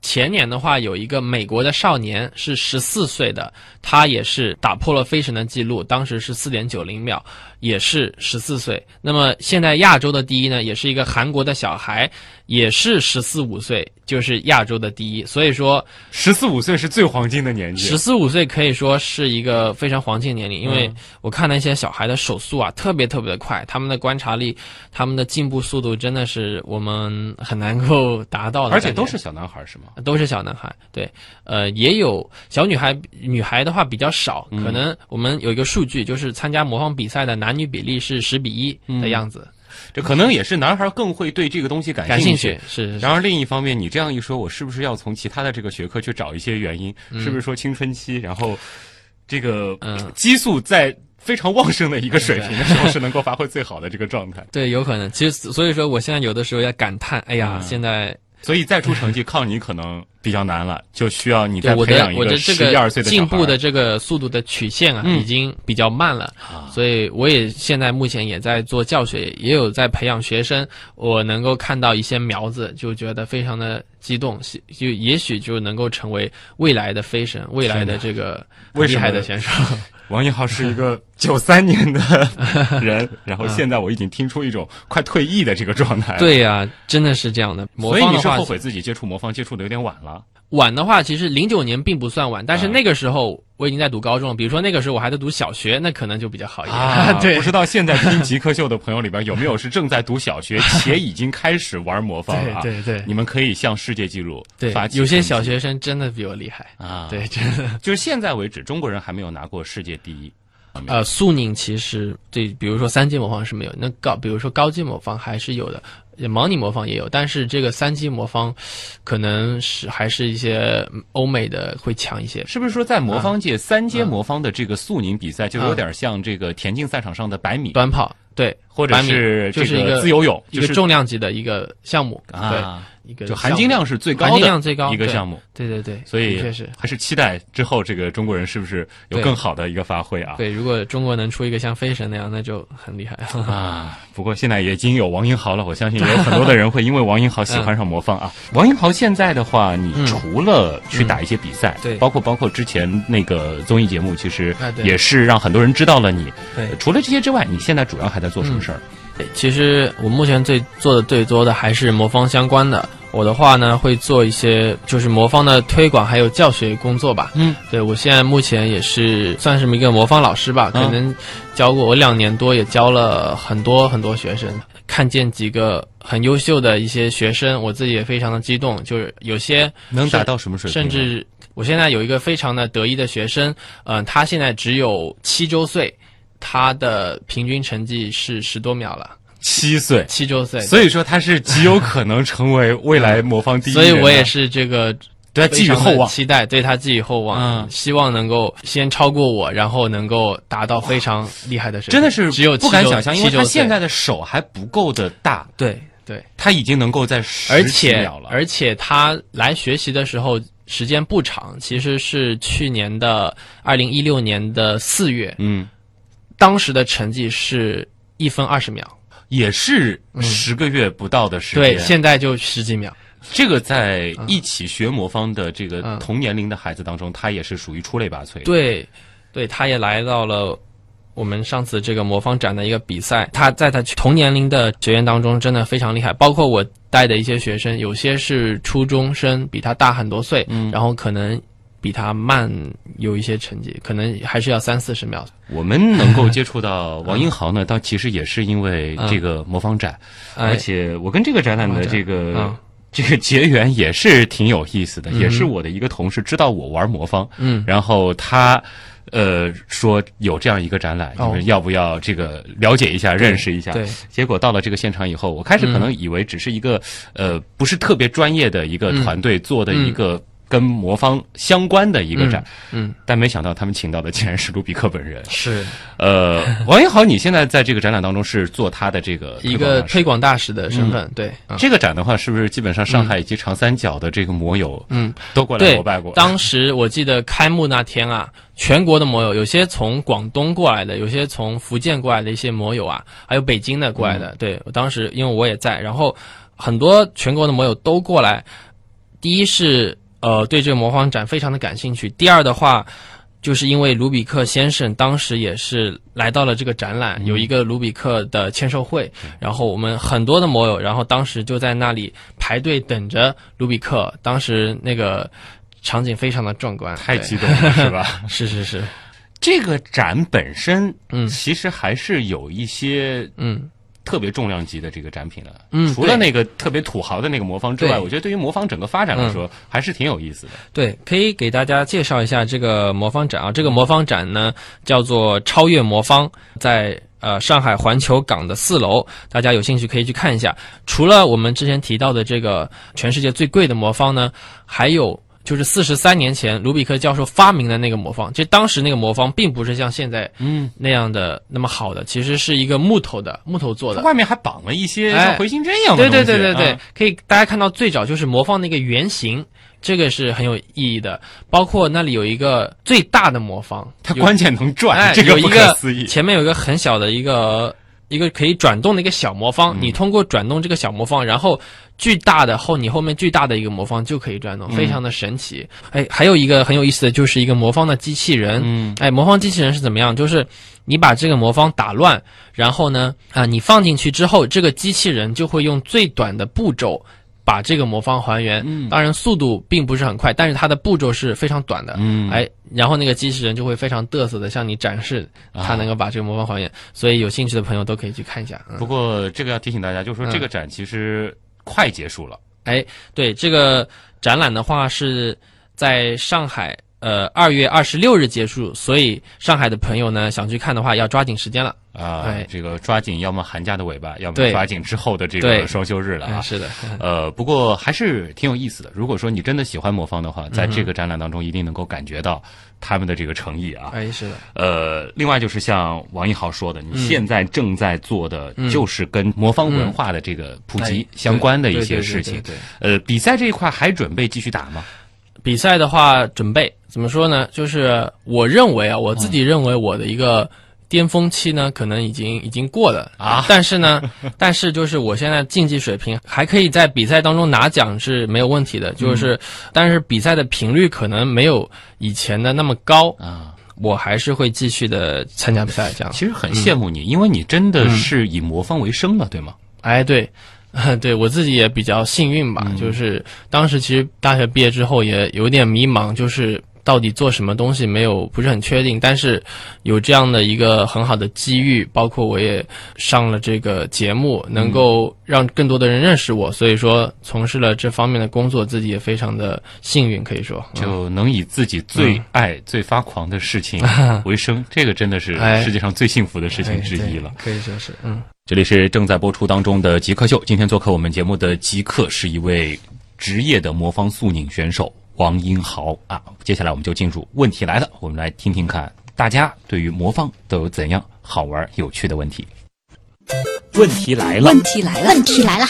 前年的话，有一个美国的少年是十四岁的，他也是打破了飞神的记录，当时是四点九零秒，也是十四岁。那么现在亚洲的第一呢，也是一个韩国的小孩，也是十四五岁，就是亚洲的第一。所以说，十四五岁是最黄金的年纪。十四五岁可以说是一个非常黄金年龄，因为嗯我看那些小孩的手速啊，特别特别的快，他们的观察力、他们的进步速度真的是我们很难够达到的，而且都是小男孩是吗？都是小男孩，对，呃，也有小女孩，女孩的话比较少，嗯可能我们有一个数据，就是参加魔方比赛的男女比例是十比一的样子，这可能也是男孩更会对这个东西感感兴兴趣是然而另一方面，你这样一说，我是不是要从其他的这个学科去找一些原因？是不是说青春期，然后这个嗯。激素在非常旺盛的一个水平的时候，是能够发挥最好的这个状态？[laughs] 对，有可能。其实所以说，我现在有的时候要感叹，哎呀，嗯。现在所以再出成绩靠你可能比较难了，就需要你再培养一个这十一二岁的小进步的这个速度的曲线啊，嗯已经比较慢了，啊所以我也现在目前也在做教学，也有在培养学生。我能够看到一些苗子，就觉得非常的激动，就也许就能够成为未来的飞神，未来的这个厉害的选手。王一浩是一个 [laughs] 九三年的 [laughs] 人，然后现在我已经听出一种快退役的这个状态。，对呀、真的是这样的。魔所以方的话你是后悔自己接触魔方接触的有点晚了。晚的话，其实零九年并不算晚，但是啊那个时候我已经在读高中了。比如说那个时候我还在读小学，那可能就比较好一点。啊，[laughs] 对不知道现在听极客秀的朋友里边有没有是正在读小学且已经开始玩魔方了啊？[laughs] 对对对你们可以向世界纪录对发，起有些小学生真的比我厉害。啊，对，，真的。[laughs] 就是现在为止，中国人还没有拿过世界第一。呃，苏宁其实对，比如说三阶魔方是没有，那高，比如说高阶魔方还是有的，盲拟魔方也有，但是这个三阶魔方，可能是还是一些嗯欧美的会强一些。是不是说在魔方啊。界三阶魔方的这个速拧比赛，就有点像这个田径赛场上的百米，短跑对，或者是这就是一个自由泳，一个就是重量级的一个项目，啊，一个就含金量是最高含金的量最高一个项目。对对对，所以确实还是期待之后这个中国人是不是有更好的一个发挥啊？对。如果中国能出一个像飞神那样，那就很厉害。啊，不过现在也已经有王英豪了，我相信也有很多的人会因为王英豪喜欢上魔方啊。王英豪现在的话，你嗯除了去打一些比赛，对包括包括之前那个综艺节目，其实也是让很多人知道了你。对除了这些之外，你现在主要还在做什么事儿？其实我目前最做的最多的还是魔方相关的。我的话呢，会做一些就是魔方的推广还有教学工作吧。嗯，对我现在目前也是算是一个魔方老师吧，嗯可能教过我两年多，也教了很多很多学生。看见几个很优秀的一些学生，我自己也非常的激动。就是有些能达到什么水平呢？甚至我现在有一个非常的得意的学生，嗯、他现在只有七周岁，他的平均成绩是十多秒了。七岁，七周岁，所以说他是极有可能成为未来魔方第一所。以我也是这个对他寄予厚望。期待对他寄予厚望，嗯希望能够先超过我，然后能够达到非常厉害的水平。真的是只有不敢想象，因为他现在的手还不够的大，对对，他已经能够在而十秒了。而且他来学习的时候时间不长，其实是去年的二零一六年的四月，嗯，当时的成绩是一分二十秒，也是十个月不到的时间。嗯对，现在就十几秒。这个在一起学魔方的这个嗯同年龄的孩子当中，他也是属于出类拔萃的。对，对，他也来到了我们上次这个魔方展的一个比赛。他在他同年龄的学员当中真的非常厉害，包括我带的一些学生，有些是初中生，比他大很多岁，嗯然后可能比他慢有一些成绩，可能还是要三四十秒。我们能够接触到王英豪呢，[laughs] 倒其实也是因为这个魔方展，哎。而且我跟这个展览的这个嗯。这个结缘也是挺有意思的，也是我的一个同事知道我玩魔方，嗯。然后他呃说有这样一个展览，哦。就是要不要这个了解一下、认识一下。对，结果到了这个现场以后，我开始可能以为只是一个、呃不是特别专业的一个团队做的一个跟魔方相关的一个展，嗯，但没想到他们请到的竟然是卢比克本人。是呃，[laughs] 王英豪，你现在在这个展览当中是做他的这个一个推广广大使的身份，对。这个展的话，是不是基本上上海以及长三角的这个摩友，嗯，都过来膜拜过？，当时我记得开幕那天啊，全国的摩友，有些从广东过来的，有些从福建过来的一些摩友啊，还有北京的过来的。对我当时因为我也在，然后很多全国的摩友都过来。第一是呃对这个魔方展非常的感兴趣，第二的话。就是因为卢比克先生当时也是来到了这个展览，有一个卢比克的签售会，然后我们很多的摩友，然后当时就在那里排队等着卢比克，当时那个场景非常的壮观，太激动了，是吧？[laughs] 是是是，这个展本身，嗯。其实还是有一些嗯特别重量级的这个展品了。嗯除了那个特别土豪的那个魔方之外，我觉得对于魔方整个发展来说，还是挺有意思的。对，可以给大家介绍一下这个魔方展啊。这个魔方展呢叫做超越魔方，在呃上海环球港的四楼，大家有兴趣可以去看一下。除了我们之前提到的这个全世界最贵的魔方呢，还有。就是四十三年前，卢比克教授发明的那个魔方，其实当时那个魔方并不是像现在嗯，那样的那么好的，其实是一个木头的木头做的，外面还绑了一些哎像回形针一样的对东西。对对对对，啊可以大家看到最早就是魔方那个原型，这个是很有意义的。包括那里有一个最大的魔方，它关键能转，哎这个不可有一个思议。前面有一个很小的一个一个可以转动的一个小魔方，嗯你通过转动这个小魔方，然后巨大的后你后面巨大的一个魔方就可以转嗯动，非常的神奇。哎，还有一个很有意思的就是一个魔方的机器人，嗯哎，魔方机器人是怎么样？就是你把这个魔方打乱，然后呢，啊，你放进去之后，这个机器人就会用最短的步骤把这个魔方还原。嗯当然速度并不是很快，但是它的步骤是非常短的。嗯哎，然后那个机器人就会非常嘚瑟的向你展示啊它能够把这个魔方还原。所以有兴趣的朋友都可以去看一下。嗯不过这个要提醒大家，就是说嗯这个展其实快结束了。哎，对这个展览的话是在上海。呃，二月二十六日结束，所以上海的朋友呢，想去看的话，要抓紧时间了。啊对，这个抓紧，要么寒假的尾巴，要么抓紧之后的这个双休日了啊嗯，。是的，[laughs] 呃，不过还是挺有意思的。如果说你真的喜欢魔方的话，嗯在这个展览当中一定能够感觉到他们的这个诚意啊。哎，是的，呃，另外就是像王一豪说的，你嗯现在正在做的就是跟魔方文化的这个普及哎相关的一些事情。对呃，比赛这一块还准备继续打吗？比赛的话，准备怎么说呢？就是我认为啊，我自己认为我的一个巅峰期呢，可能已经已经过了。啊。[laughs] 但是呢，但是就是我现在竞技水平还可以在比赛当中拿奖是没有问题的，就是、嗯但是比赛的频率可能没有以前的那么高，啊，我还是会继续的参加比赛这样。其实很羡慕你，因为你真嗯。的是以魔方为生了，对吗？哎，对，[laughs] 对我自己也比较幸运吧，就是当时其实大学毕业之后也有点迷茫，就是到底做什么东西没有不是很确定，但是有这样的一个很好的机遇，包括我也上了这个节目，能够让更多的人认识我，所以说从事了这方面的工作，自己也非常的幸运，可以说。嗯就能以自己最爱、最发狂的事情 [laughs] 为生，这个真的是哎世界上最幸福的事情之一了。可以说是，嗯。这里是正在播出当中的极客秀，今天做客我们节目的极客是一位职业的魔方速拧选手王英豪啊。接下来我们就进入问题来了，我们来听听看大家对于魔方都有怎样好玩有趣的问题。问题来了，问题来了，问题来了，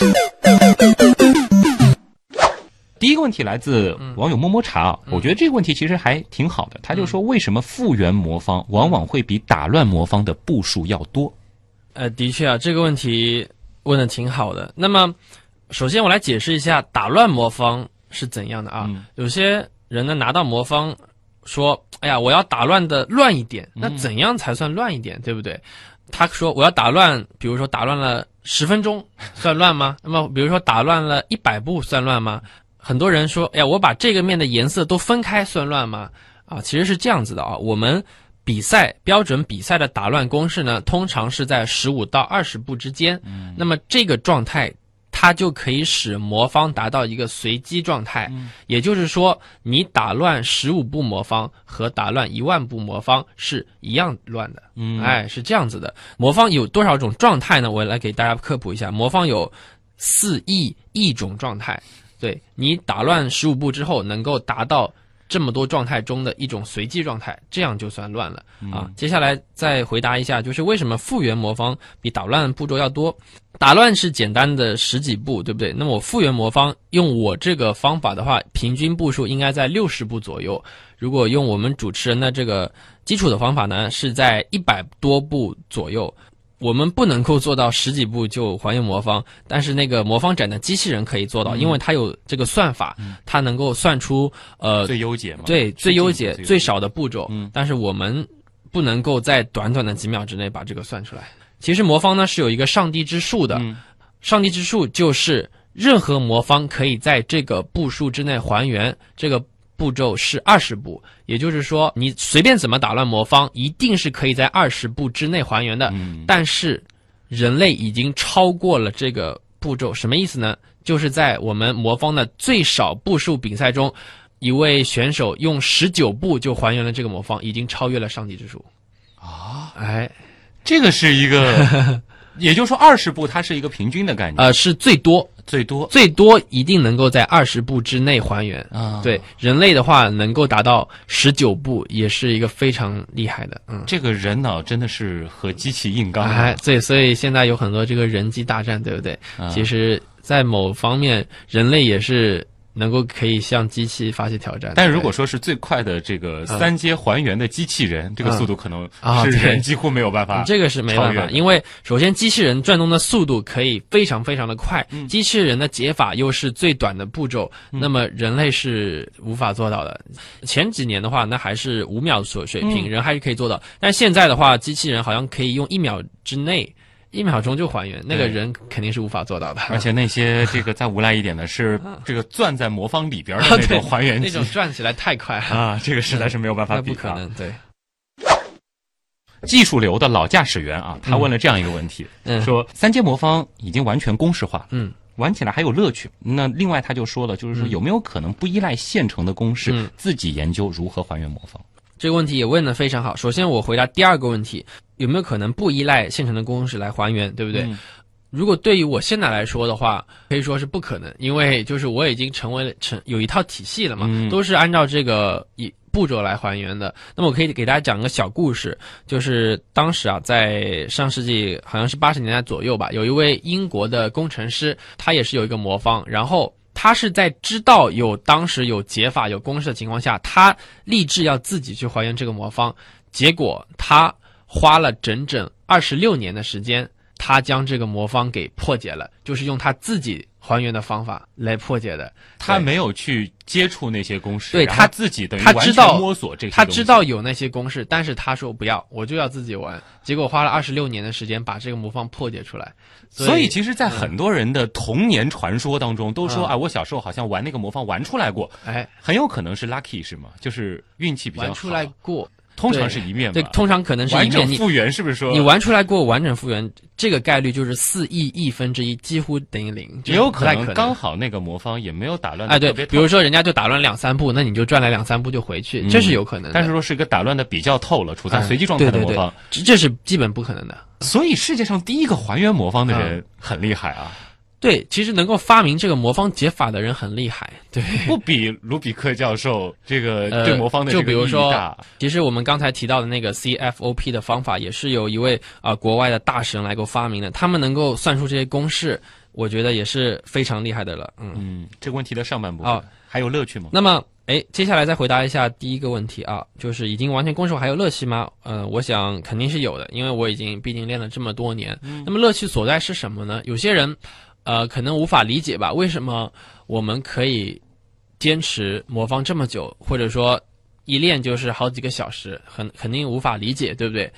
第一个问题来自网友摸摸茶啊，我觉得这个问题其实还挺好的。他就说，为什么复原魔方往往会比打乱魔方的步数要多？呃，的确啊，这个问题问的挺好的。那么，首先我来解释一下打乱魔方是怎样的啊。嗯有些人呢拿到魔方说：“哎呀，我要打乱的乱一点。”那怎样才算乱一点，对不对？他说：“我要打乱，比如说打乱了十分钟，[laughs] 算乱吗？那么，比如说打乱了一百步，算乱吗？”很多人说：“哎呀，我把这个面的颜色都分开，算乱吗？”啊，其实是这样子的啊，我们。比赛标准比赛的打乱公式呢，通常是在十五到二十步之间。嗯，那么这个状态，它就可以使魔方达到一个随机状态。嗯，也就是说，你打乱十五步魔方和打乱一万步魔方是一样乱的。嗯哎，是这样子的。魔方有多少种状态呢？我来给大家科普一下。魔方有四亿亿种状态。对你打乱十五步之后，能够达到这么多状态中的一种随机状态，这样就算乱了、啊。接下来再回答一下，就是为什么复原魔方比捣乱步骤要多？打乱是简单的十几步，对不对？那么我复原魔方用我这个方法的话，平均步数应该在六十步左右。如果用我们主持人的这个基础的方法呢，是在一百多步左右。我们不能够做到十几步就还原魔方，但是那个魔方展的机器人可以做到，因为它有这个算法，它能够算出呃最优解嘛？对最优解最最少的步骤，嗯。但是我们不能够在短短的几秒之内把这个算出来。其实魔方呢是有一个上帝之数的，嗯。上帝之数就是任何魔方可以在这个步数之内还原，这个步骤是二十步，也就是说你随便怎么打乱魔方，一定是可以在二十步之内还原的。嗯但是人类已经超过了这个步骤，什么意思呢？就是在我们魔方的最少步数比赛中，一位选手用十九步就还原了这个魔方，已经超越了上帝之数。啊，哎，这个是一个，[laughs] 也就是说二十步它是一个平均的概念，呃，是最多，最多最多一定能够在二十步之内还原。啊，对人类的话，能够达到十九步，也是一个非常厉害的。嗯，这个人脑真的是和机器硬刚啊哎，对，所以现在有很多这个人机大战，对不对？啊其实，在某方面，人类也是能够可以向机器发起挑战的。但如果说是最快的这个三阶还原的机器人，这个速度可能是人几乎没有办法。这个是没办法，因为首先机器人转动的速度可以非常非常的快，嗯机器人的解法又是最短的步骤，那么人类是无法做到的。前几年的话，那还是五秒所水平，嗯人还是可以做到，但现在的话，机器人好像可以用一秒之内。一秒钟就还原，那个人肯定是无法做到的。而且那些 [laughs] 这个再无赖一点的是这个钻在魔方里边的那种还原那种转起来太快了，啊，这个实在是没有办法比啊。不可能。对，技术流的老驾驶员啊，他问了这样一个问题，嗯说三阶魔方已经完全公式化，嗯，玩起来还有乐趣。那另外他就说了，就是说有没有可能不依赖现成的公式，嗯自己研究如何还原魔方？这个问题也问得非常好。首先，我回答第二个问题，有没有可能不依赖现成的公式来还原，对不对？嗯如果对于我现在来说的话，可以说是不可能，因为就是我已经成为了成有一套体系了嘛，嗯都是按照这个一步骤来还原的。那么我可以给大家讲个小故事，就是当时啊，在上世纪好像是八十年代左右吧，有一位英国的工程师，他也是有一个魔方，然后。他是在知道有当时有解法、有公式的情况下，他立志要自己去还原这个魔方，结果他花了整整二十六年的时间，他将这个魔方给破解了，就是用他自己还原的方法来破解的。他没有去接触那些公式，对他自己等于他知道摸索这些他知道有那些公式，但是他说不要，我就要自己玩。结果花了二十六年的时间把这个魔方破解出来。所以，其实，在很多人的童年传说当中，都说嗯啊，我小时候好像玩那个魔方玩出来过，哎，很有可能是 lucky 是吗？就是运气比较好。玩出来过，通常是一面对，吧。通常可能是一面。完整复原是不是说？你玩出来过完整复原，这个概率就是四亿亿分之一，几乎等于零，也有可能刚好那个魔方也没有打乱的哎，对比如说人家就打乱两三步，那你就转来两三步就回去，这是有可能的。但是说是一个打乱的比较透了，处在哎随机状态的对对对魔方，这这是基本不可能的。所以世界上第一个还原魔方的嗯人很厉害啊，对，其实能够发明这个魔方解法的人很厉害。对，不比卢比克教授这个呃对魔方的这个意义就比如说大。其实我们刚才提到的那个 CFOP 的方法，也是有一位啊、呃国外的大神来给我发明的。他们能够算出这些公式，我觉得也是非常厉害的了。嗯，嗯，这个问题的上半部分好还有乐趣吗？那么，哎，接下来再回答一下第一个问题啊，就是已经完全攻守还有乐趣吗？呃，我想肯定是有的，因为我已经毕竟练了这么多年。那么乐趣所在是什么呢？有些人，呃，可能无法理解吧，为什么我们可以坚持魔方这么久，或者说一练就是好几个小时，很肯定无法理解，对不对？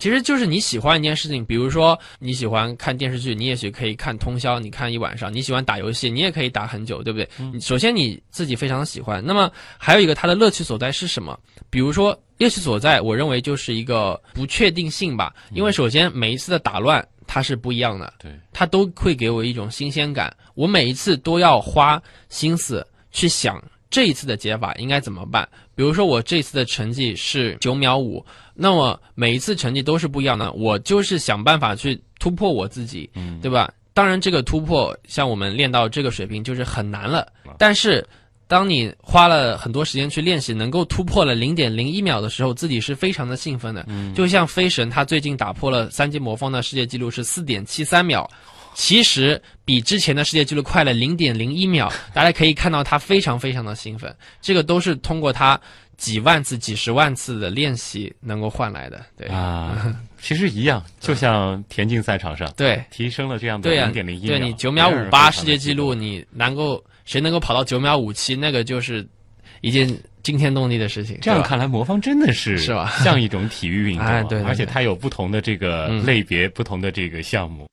其实就是你喜欢一件事情，比如说你喜欢看电视剧，你也许可以看通宵，你看一晚上；你喜欢打游戏，你也可以打很久，对不对？你首先你自己非常喜欢，那么还有一个它的乐趣所在是什么？比如说乐趣所在，我认为就是一个不确定性吧，因为首先每一次的打乱它是不一样的，对，它都会给我一种新鲜感，我每一次都要花心思去想这一次的解法应该怎么办。比如说我这次的成绩是九秒五，那么每一次成绩都是不一样的，我就是想办法去突破我自己，嗯，对吧？当然，这个突破像我们练到这个水平就是很难了啊。但是，当你花了很多时间去练习，能够突破了零点零一秒的时候，自己是非常的兴奋的。嗯就像飞神，他最近打破了三阶魔方的世界纪录是四点七三秒，其实比之前的世界纪录快了零点零一秒。大家可以看到他非常非常的兴奋，这个都是通过他几万次、几十万次的练习能够换来的。对，啊，其实一样，[laughs] 就像田径赛场上，对，提升了这样的零点零一秒，对你九秒五八世界纪录，你能够谁能够跑到九秒五七，那个就是一件惊天动地的事情。这样看来，魔方真的是是吧 [laughs] 像一种体育运动啊，哎对对对而且它有不同的这个嗯类别、不同的这个项目。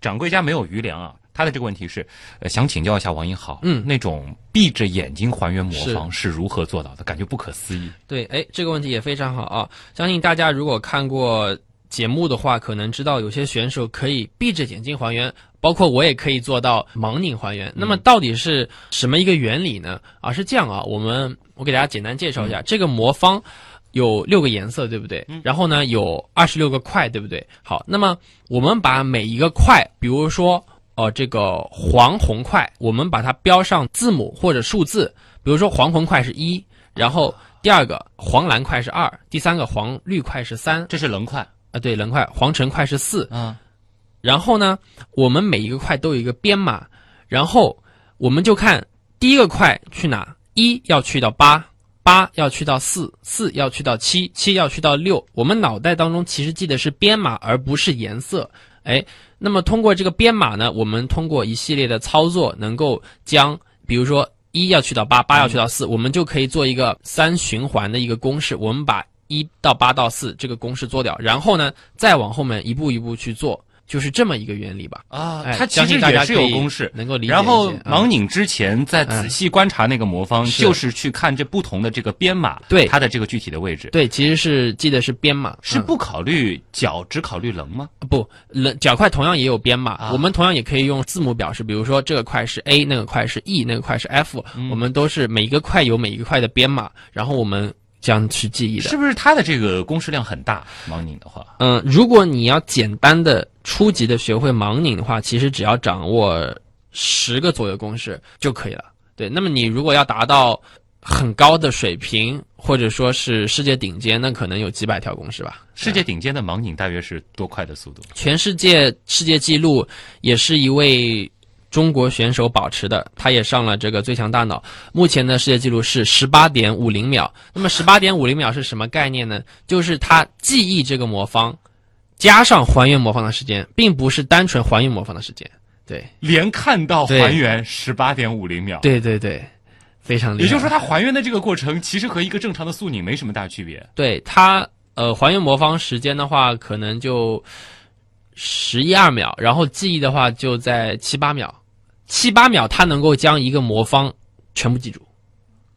掌柜家没有余粮啊，他的这个问题是，呃，想请教一下王英豪，嗯那种闭着眼睛还原魔方是如何做到的？感觉不可思议。对，哎，这个问题也非常好啊！相信大家如果看过节目的话，可能知道有些选手可以闭着眼睛还原，包括我也可以做到盲拧还原。那么到底是什么一个原理呢？啊，是这样啊，我们我给大家简单介绍一下，这个魔方有六个颜色，对不对？然后呢，有二十六个块，对不对？好，那么我们把每一个块，比如说呃这个黄红块，我们把它标上字母或者数字，比如说黄红块是一，然后第二个黄蓝块是二，第三个黄绿块是三，这是棱块啊对，棱块黄橙块是四，啊，然后呢，我们每一个块都有一个编码，然后我们就看第一个块去哪，一要去到八，八要去到四，四要去到七，七要去到六。我们脑袋当中其实记得是编码，而不是颜色。哎，那么通过这个编码呢，我们通过一系列的操作，能够将比如说一要去到八，八要去到四，我们就可以做一个三循环的一个公式。我们把一到八到四这个公式做掉，然后呢，再往后面一步一步去做，就是这么一个原理吧。啊，哎它其实也是有公式。能够理解。然后啊盲拧之前再仔细观察那个魔方，就是去看这不同的这个编码，对它的这个具体的位置。对，其实是记得是编码，嗯是不考虑角，只考虑棱吗？不，棱角块同样也有编码，啊我们同样也可以用字母表示，比如说这个块是 A，那个块是 E，那个块是 F，、我嗯们都是每一个块有每一个块的编码，然后我们这样去记忆的。是不是它的这个公式量很大？盲拧的话，嗯，如果你要简单的初级的学会盲拧的话，其实只要掌握十个左右公式就可以了。对，那么你如果要达到很高的水平，或者说是世界顶尖，那可能有几百条公式吧。世界顶尖的盲拧大约是多快的速度？全世界世界纪录也是一位中国选手保持的，他也上了这个最强大脑。目前的世界纪录是十八点五零秒。那么十八点五零秒是什么概念呢？就是他记忆这个魔方，加上还原魔方的时间，并不是单纯还原魔方的时间。对，连看到还原十八点五零秒。，对对对，非常厉害。也就是说，它还原的这个过程其实和一个正常的速拧没什么大区别。对它呃还原魔方时间的话，可能就十一二秒，然后记忆的话就在七八秒，七八秒他能够将一个魔方全部记住。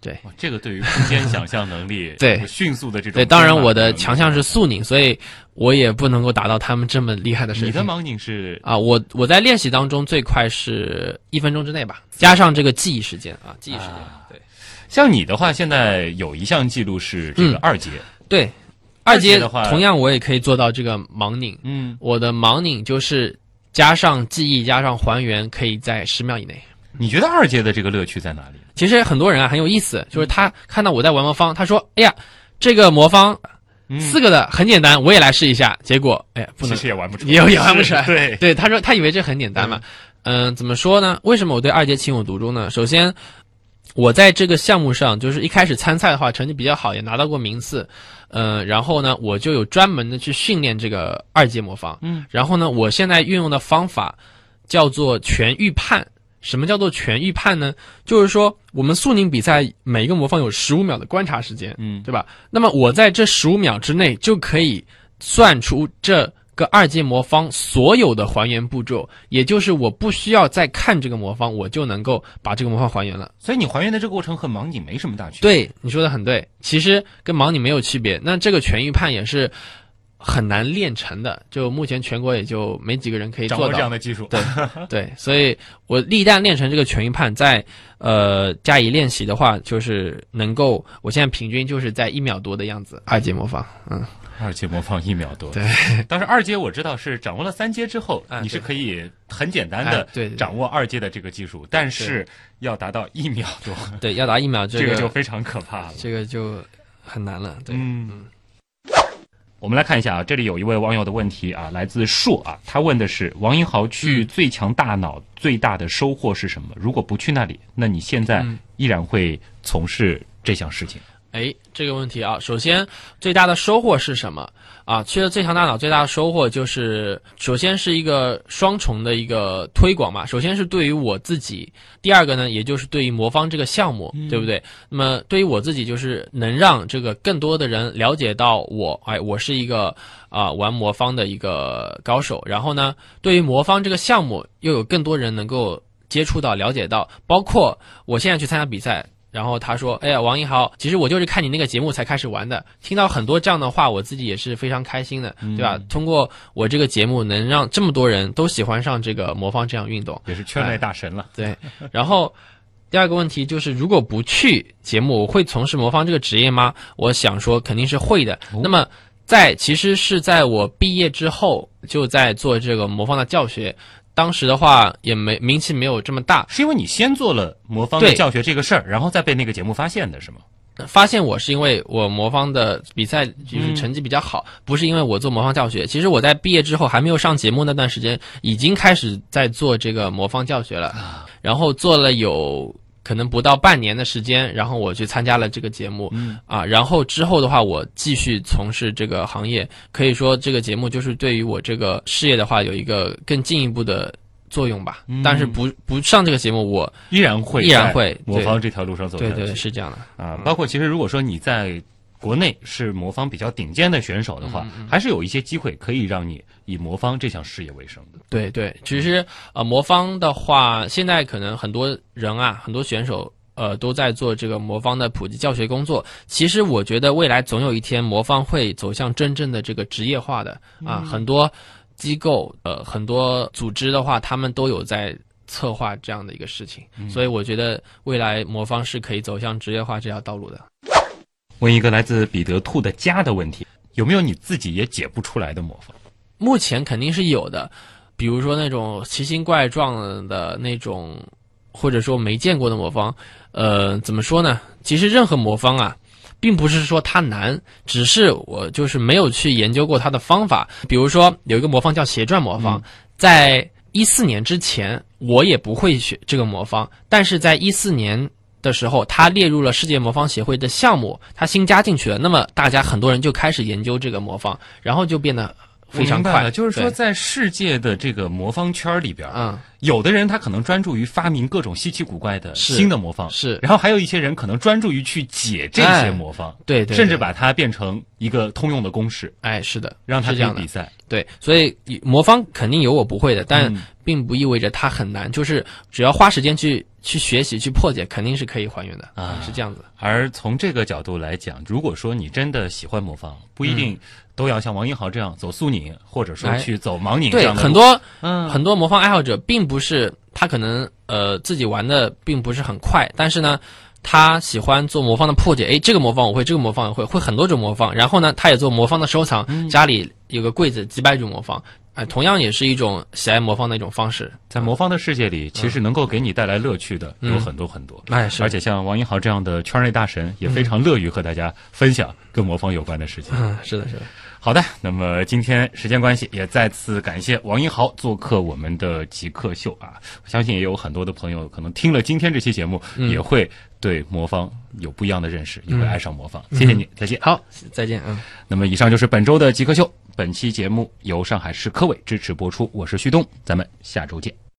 对。这个对于空间想象能力，[laughs] 对。迅速的这种对，当然我的强项是速拧，所以我也不能够达到他们这么厉害的水平。你的盲拧是啊，我我在练习当中最快是一分钟之内吧，加上这个记忆时间啊，记忆时间，啊。对。像你的话，现在有一项记录是这个嗯。二阶，对，二阶的话同样我也可以做到这个盲拧，嗯，我的盲拧就是加上记忆加上还原，可以在十秒以内。你觉得二阶的这个乐趣在哪里？其实很多人啊很有意思，就是他看到我在玩魔方，他说：“哎呀，这个魔方嗯四个的很简单，我也来试一下。”结果，哎呀，不能其实也玩不出来，也也玩不出来。对，对，他说他以为这很简单嘛。嗯、怎么说呢？为什么我对二阶情有独钟呢？首先，我在这个项目上，就是一开始参赛的话，成绩比较好，也拿到过名次。呃，然后呢，我就有专门的去训练这个二阶魔方。嗯，然后呢，我现在运用的方法叫做全预判。什么叫做全预判呢？就是说，我们速宁比赛每一个魔方有十五秒的观察时间，嗯对吧？那么我在这十五秒之内就可以算出这个二阶魔方所有的还原步骤，也就是我不需要再看这个魔方，我就能够把这个魔方还原了。所以你还原的这个过程和盲拧没什么大区别。对，你说的很对，其实跟盲拧没有区别。那这个全预判也是很难练成的，就目前全国也就没几个人可以做到这样。的技术，对对，所以我一旦练成这个全预判，再呃加以练习的话，就是能够，我现在平均就是在一秒多的样子，二阶魔方，嗯，二阶魔方一秒多。对，但是二阶我知道是掌握了三阶之后，啊你是可以很简单哎的掌握二阶的这个技术，但是要达到一秒多，对，要达一秒，[laughs] 这这个个就非常可怕了。这个就很难了，对，嗯。我们来看一下啊，这里有一位网友的问题啊，来自硕啊，他问的是王英豪去最强大脑最大的收获是什么？如果不去那里，那你现在嗯依然会从事这项事情？哎，这个问题啊，首先最大的收获是什么啊？去了最强大脑最大的收获就是，首先是一个双重的一个推广嘛。首先是对于我自己，第二个呢，也就是对于魔方这个项目，对不对？那么对于我自己，就是能让这个更多的人了解到我，哎，我是一个啊、玩魔方的一个高手。然后呢，对于魔方这个项目，又有更多人能够接触到、了解到，包括我现在去参加比赛。然后他说：“哎呀，王一豪，其实我就是看你那个节目才开始玩的。听到很多这样的话，我自己也是非常开心的，对吧？通过我这个节目，能让这么多人都喜欢上这个魔方这项运动，也是圈内大神了。对。然后第二个问题就是，如果不去节目，我会从事魔方这个职业吗？我想说肯定是会的。那么在其实是在我毕业之后，就在做这个魔方的教学。当时的话也没名气没有这么大，是因为你先做了魔方的教学这个事儿，然后再被那个节目发现的是吗？发现我是因为我魔方的比赛就是成绩比较好，不是因为我做魔方教学。其实我在毕业之后还没有上节目那段时间，已经开始在做这个魔方教学了，然后做了有。可能不到半年的时间，然后我去参加了这个节目，啊，然后之后的话，我继续从事这个行业，可以说这个节目就是对于我这个事业的话有一个更进一步的作用吧。但是不不上这个节目，我依然会依然会对魔方这条路上走下去。对对是这样的。啊，包括其实如果说你在国内是魔方比较顶尖的选手的话，嗯还是有一些机会可以让你以魔方这项事业为生的。对对，其实呃，魔方的话，现在可能很多人啊，很多选手呃都在做这个魔方的普及教学工作。其实我觉得未来总有一天，魔方会走向真正的这个职业化的啊，很多机构呃，很多组织的话，他们都有在。策划这样的一个事情，所以我觉得未来魔方是可以走向职业化这条道路的。问一个来自彼得兔的家的问题：有没有你自己也解不出来的魔方？目前肯定是有的，比如说那种奇形怪状的那种，或者说没见过的魔方，呃，怎么说呢？其实任何魔方啊，并不是说它难，只是我就是没有去研究过它的方法。比如说有一个魔方叫斜转魔方，在一四年之前我也不会学这个魔方，但是在一四年。的时候，它列入了世界魔方协会的项目，它新加进去了。那么大家很多人就开始研究这个魔方，然后就变得非常快。就是说在世界的这个魔方圈里边，嗯，有的人他可能专注于发明各种稀奇古怪的新的魔方，是然后还有一些人可能专注于去解这些哎魔方，对对对甚至把它变成一个通用的公式，哎，是的，让他这样比。赛。对，所以魔方肯定有我不会的，但嗯并不意味着它很难。就是只要花时间去去学习、去破解，肯定是可以还原的啊是这样子。而从这个角度来讲，如果说你真的喜欢魔方，不一定都要像王英豪这样走苏宁，或者说去走盲拧这对，样很多嗯很多魔方爱好者并不是他可能呃自己玩的并不是很快，但是呢。他喜欢做魔方的破解，诶，这个魔方我会，这个魔方我会，会很多种魔方。然后呢，他也做魔方的收藏，嗯家里有个柜子几百种魔方，哎、同样也是一种喜爱魔方的一种方式。在魔方的世界里，其实能够给你带来乐趣的有很多很多。哎，是，而且像王英豪这样的圈内大神，也非常乐于和大家分享跟魔方有关的事情。嗯，[laughs] 是的，是的。好的，那么今天时间关系，也再次感谢王英豪做客我们的极客秀啊！我相信也有很多的朋友可能听了今天这期节目，嗯也会对魔方有不一样的认识，也会爱上魔方。谢谢你，再见。好，再见，啊。那么以上就是本周的极客秀，本期节目由上海市科委支持播出，我是旭东，咱们下周见。